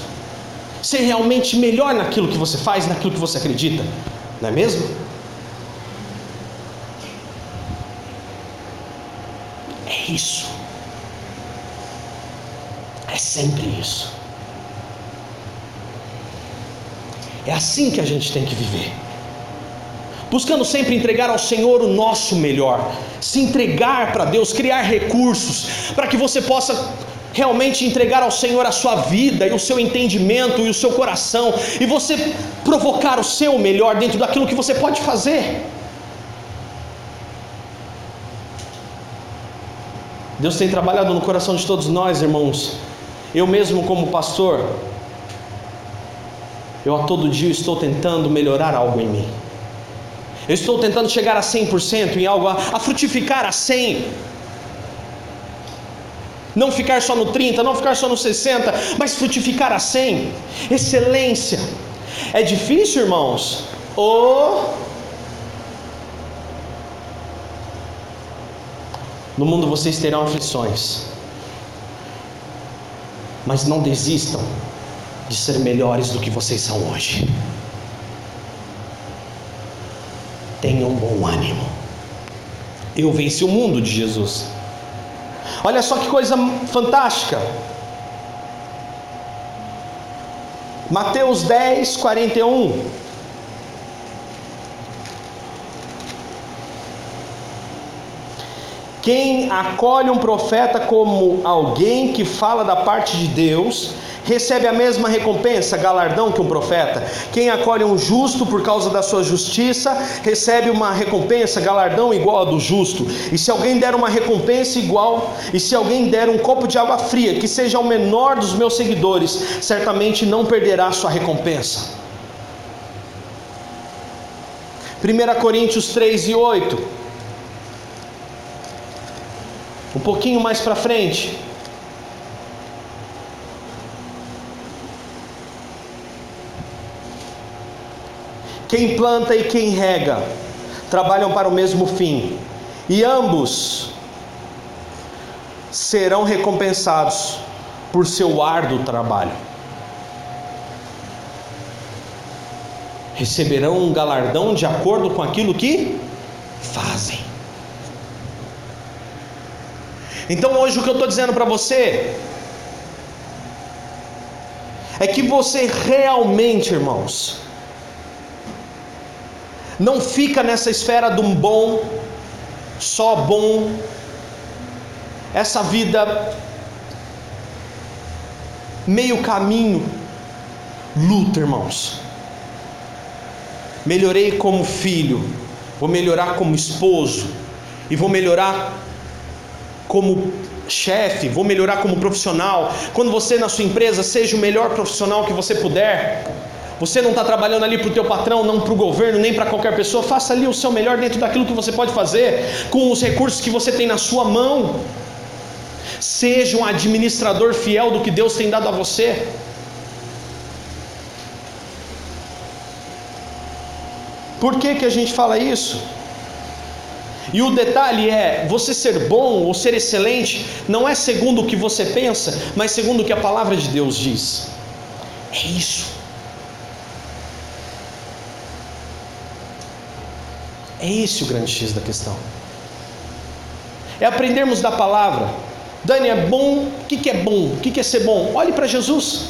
ser realmente melhor naquilo que você faz, naquilo que você acredita, não é mesmo? É isso. É sempre isso. É assim que a gente tem que viver buscando sempre entregar ao Senhor o nosso melhor, se entregar para Deus, criar recursos para que você possa realmente entregar ao Senhor a sua vida e o seu entendimento e o seu coração e você provocar o seu melhor dentro daquilo que você pode fazer. Deus tem trabalhado no coração de todos nós, irmãos. Eu mesmo como pastor, eu a todo dia estou tentando melhorar algo em mim. Eu estou tentando chegar a 100% em algo, a, frutificar a 100. Não ficar só no 30, não ficar só no 60, mas frutificar a 100. Excelência. É difícil, irmãos? Ou No mundo vocês terão aflições. Mas não desistam de ser melhores do que vocês são hoje. tenham bom ânimo. Eu venci o mundo de Jesus. Olha só que coisa fantástica. Mateus 10, 41. Quem acolhe um profeta como alguém que fala da parte de Deus, recebe a mesma recompensa, galardão que um profeta. Quem acolhe um justo por causa da sua justiça, recebe uma recompensa, galardão igual a do justo. E se alguém der uma recompensa igual, e se alguém der um copo de água fria, que seja o menor dos meus seguidores, certamente não perderá sua recompensa. 1 Coríntios 3 e 8. Um pouquinho mais para frente. Quem planta e quem rega trabalham para o mesmo fim, e ambos serão recompensados por seu árduo trabalho. Receberão um galardão de acordo com aquilo que fazem. Então, hoje, o que eu estou dizendo para você é que você realmente, irmãos, não fica nessa esfera de um bom, só bom, essa vida meio caminho, luta, irmãos. Melhorei como filho, vou melhorar como esposo, e vou melhorar como chefe, vou melhorar como profissional. Quando você na sua empresa seja o melhor profissional que você puder. Você não está trabalhando ali para o teu patrão, não para o governo, nem para qualquer pessoa. Faça ali o seu melhor dentro daquilo que você pode fazer, com os recursos que você tem na sua mão. Seja um administrador fiel do que Deus tem dado a você. Por que, que a gente fala isso? E o detalhe é: você ser bom ou ser excelente não é segundo o que você pensa, mas segundo o que a palavra de Deus diz. É isso. É esse o grande X da questão. É aprendermos da palavra. Dani, é bom. O que, é bom? O que, é ser bom? Olhe para Jesus.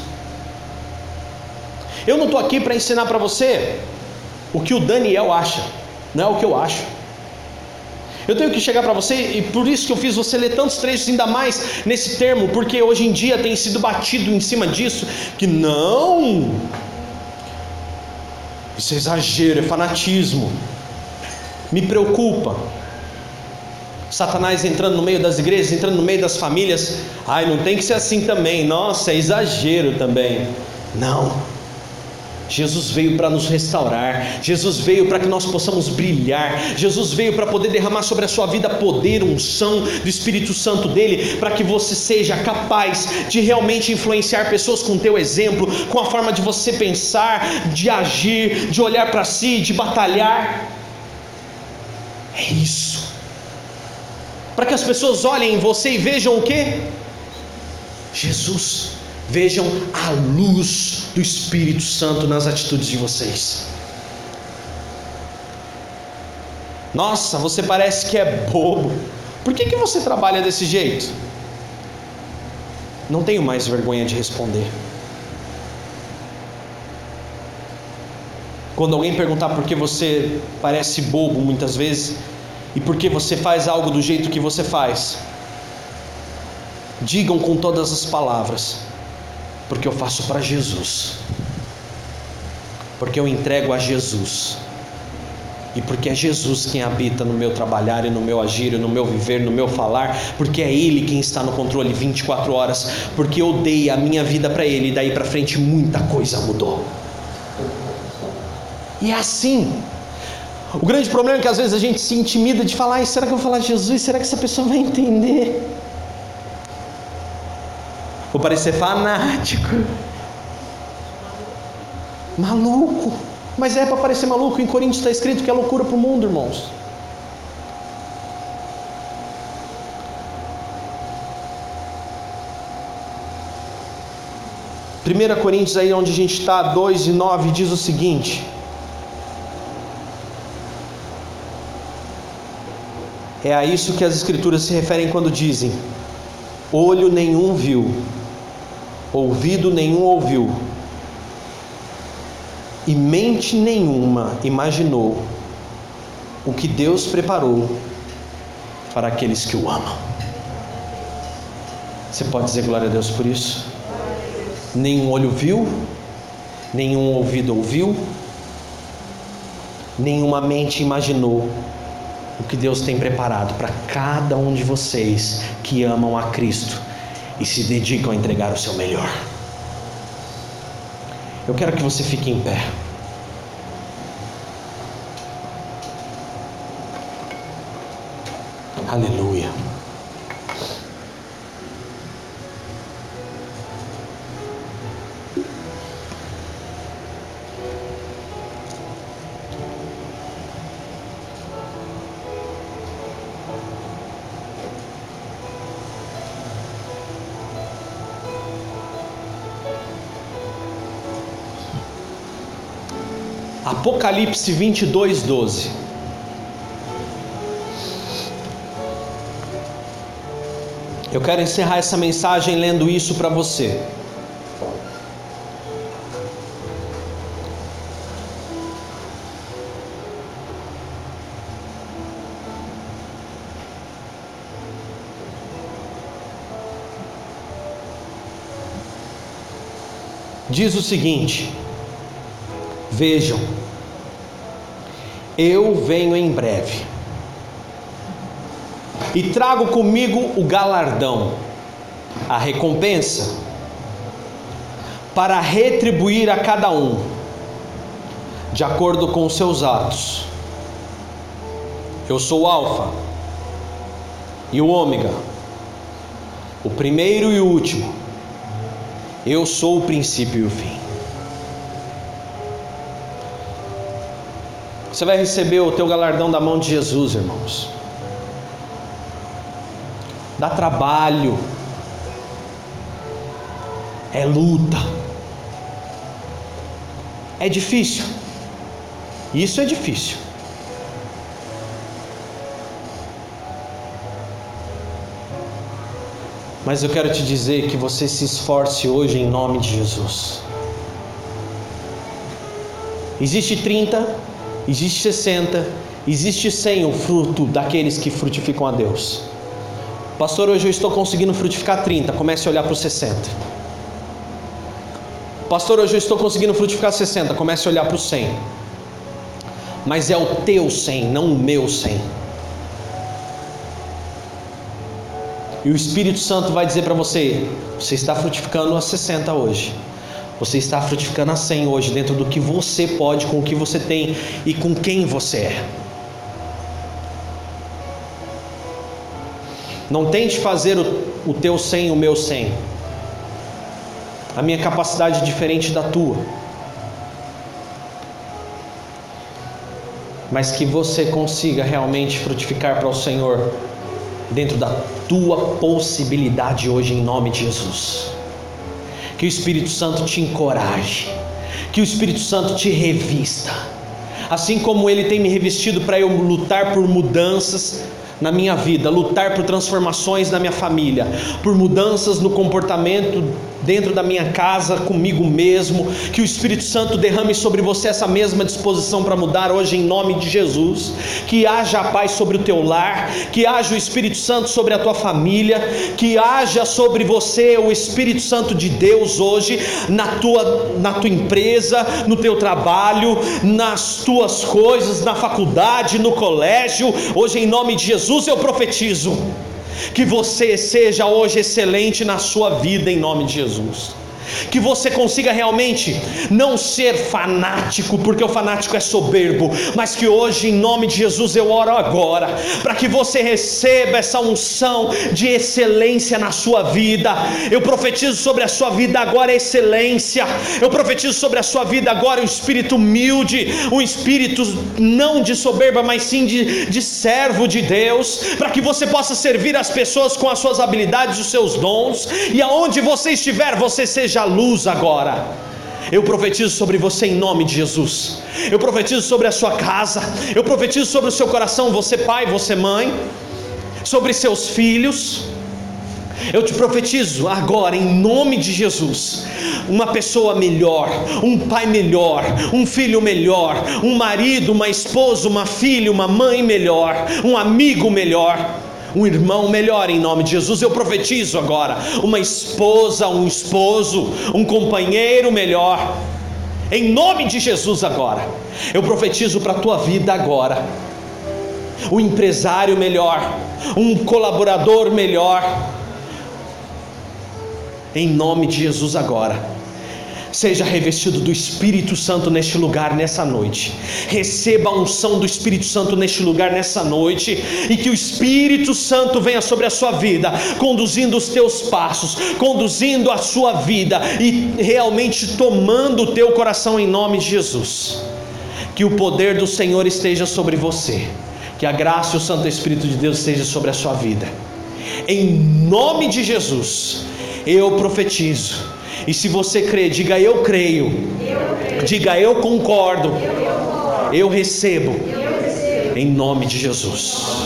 Eu não estou aqui para ensinar para você o que o Daniel acha, não é o que eu acho. Eu tenho que chegar para você, e por isso que eu fiz você ler tantos trechos, ainda mais nesse termo, porque hoje em dia tem sido batido em cima disso, que não, isso é exagero, é fanatismo me preocupa. Satanás entrando no meio das igrejas, entrando no meio das famílias. Ai, não tem que ser assim também. Nossa, é exagero também. Não. Jesus veio para nos restaurar, Jesus veio para que nós possamos brilhar, Jesus veio para poder derramar sobre a sua vida poder, unção do Espírito Santo dele, para que você seja capaz de realmente influenciar pessoas com o teu exemplo, com a forma de você pensar, de agir, de olhar para si, de batalhar. É isso. Para que as pessoas olhem em você e vejam o que? Jesus. Vejam a luz do Espírito Santo nas atitudes de vocês. Nossa, você parece que é bobo. Por que, que você trabalha desse jeito? Não tenho mais vergonha de responder. Quando alguém perguntar por que você parece bobo muitas vezes e por que você faz algo do jeito que você faz, digam com todas as palavras: porque eu faço para Jesus, porque eu entrego a Jesus. E porque é Jesus quem habita no meu trabalhar e no meu agir, e no meu viver, no meu falar, porque é Ele quem está no controle 24 horas, porque eu dei a minha vida para Ele e daí para frente muita coisa mudou. E é assim. O grande problema é que às vezes a gente se intimida de falar: será que eu vou falar de Jesus? Será que essa pessoa vai entender? Vou parecer fanático, maluco. Mas é para parecer maluco. Em Coríntios está escrito que é loucura para o mundo, irmãos. Primeira Coríntios aí onde a gente está, 2 e 9, diz o seguinte. É a isso que as escrituras se referem quando dizem: olho nenhum viu, ouvido nenhum ouviu, e mente nenhuma imaginou o que Deus preparou para aqueles que o amam. Você pode dizer glória a Deus por isso? Nenhum olho viu, nenhum ouvido ouviu, nenhuma mente imaginou o que Deus tem preparado para cada um de vocês que amam a Cristo e se dedicam a entregar o seu melhor. Eu quero que você fique em pé. Aleluia. Apocalipse 22, 12. Eu quero encerrar essa mensagem lendo isso para você. Diz o seguinte: Vejam, eu venho em breve e trago comigo o galardão, a recompensa, para retribuir a cada um, de acordo com os seus atos. Eu sou o Alfa e o Ômega, o primeiro e o último. Eu sou o princípio e o fim. Você vai receber o teu galardão da mão de Jesus, irmãos. Dá trabalho. É luta. É difícil. Isso é difícil. Mas eu quero te dizer que você se esforce hoje em nome de Jesus. Existe 30, existe 60, existe 100 o fruto daqueles que frutificam a Deus. Pastor, hoje eu estou conseguindo frutificar 30, comece a olhar para os 60. Pastor, hoje eu estou conseguindo frutificar 60, comece a olhar para os 100. Mas é o teu 100, não o meu 100. E o Espírito Santo vai dizer para você: você está frutificando a 60 hoje. Você está frutificando a 100 hoje, dentro do que você pode, com o que você tem e com quem você é. Não tente fazer o, o teu 100 o meu 100. A minha capacidade é diferente da tua. Mas que você consiga realmente frutificar para o Senhor dentro da tua possibilidade hoje, em nome de Jesus Que o Espírito Santo te encoraje, que o Espírito Santo te revista, assim como ele tem me revestido para eu lutar por mudanças na minha vida, lutar por transformações na minha família, por mudanças no comportamento dentro da minha casa, comigo mesmo, que o Espírito Santo derrame sobre você essa mesma disposição para mudar hoje em nome de Jesus, que haja a paz sobre o teu lar, que haja o Espírito Santo sobre a tua família, que haja sobre você o Espírito Santo de Deus hoje na tua na tua empresa, no teu trabalho, nas tuas coisas, na faculdade, no colégio, hoje em nome de Jesus eu profetizo que você seja hoje excelente na sua vida em nome de Jesus que você consiga realmente não ser fanático, porque o fanático é soberbo, mas que hoje, em nome de Jesus, eu oro agora, para que você receba essa unção de excelência na sua vida. Eu profetizo sobre a sua vida agora excelência, eu profetizo sobre a sua vida agora um espírito humilde, um espírito não de soberba, mas sim de, de servo de Deus, para que você possa servir as pessoas com as suas habilidades, os seus dons, e aonde você estiver, você seja a luz agora. Eu profetizo sobre você em nome de Jesus. Eu profetizo sobre a sua casa. Eu profetizo sobre o seu coração, você pai, você mãe, sobre seus filhos. Eu te profetizo agora, em nome de Jesus, uma pessoa melhor, um pai melhor, um filho melhor, um marido, uma esposa, uma filha, uma mãe melhor, um amigo melhor um irmão melhor em nome de Jesus. Eu profetizo agora uma esposa, um esposo, um companheiro melhor. Em nome de Jesus agora. Eu profetizo para a tua vida agora. Um empresário melhor, um colaborador melhor. Em nome de Jesus agora Seja revestido do Espírito Santo neste lugar, nessa noite. Receba a unção do Espírito Santo neste lugar, nessa noite. E que o Espírito Santo venha sobre a sua vida, conduzindo os teus passos, conduzindo a sua vida e realmente tomando o teu coração em nome de Jesus. Que o poder do Senhor esteja sobre você. Que a graça e o Santo Espírito de Deus esteja sobre a sua vida. Em nome de Jesus, eu profetizo e se você crê, diga eu creio. Eu creio. Diga eu concordo. Eu, eu recebo. recebo. Em nome de Jesus.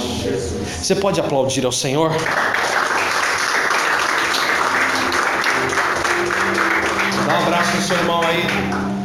Você pode aplaudir ao Senhor? Dá um abraço no seu irmão aí.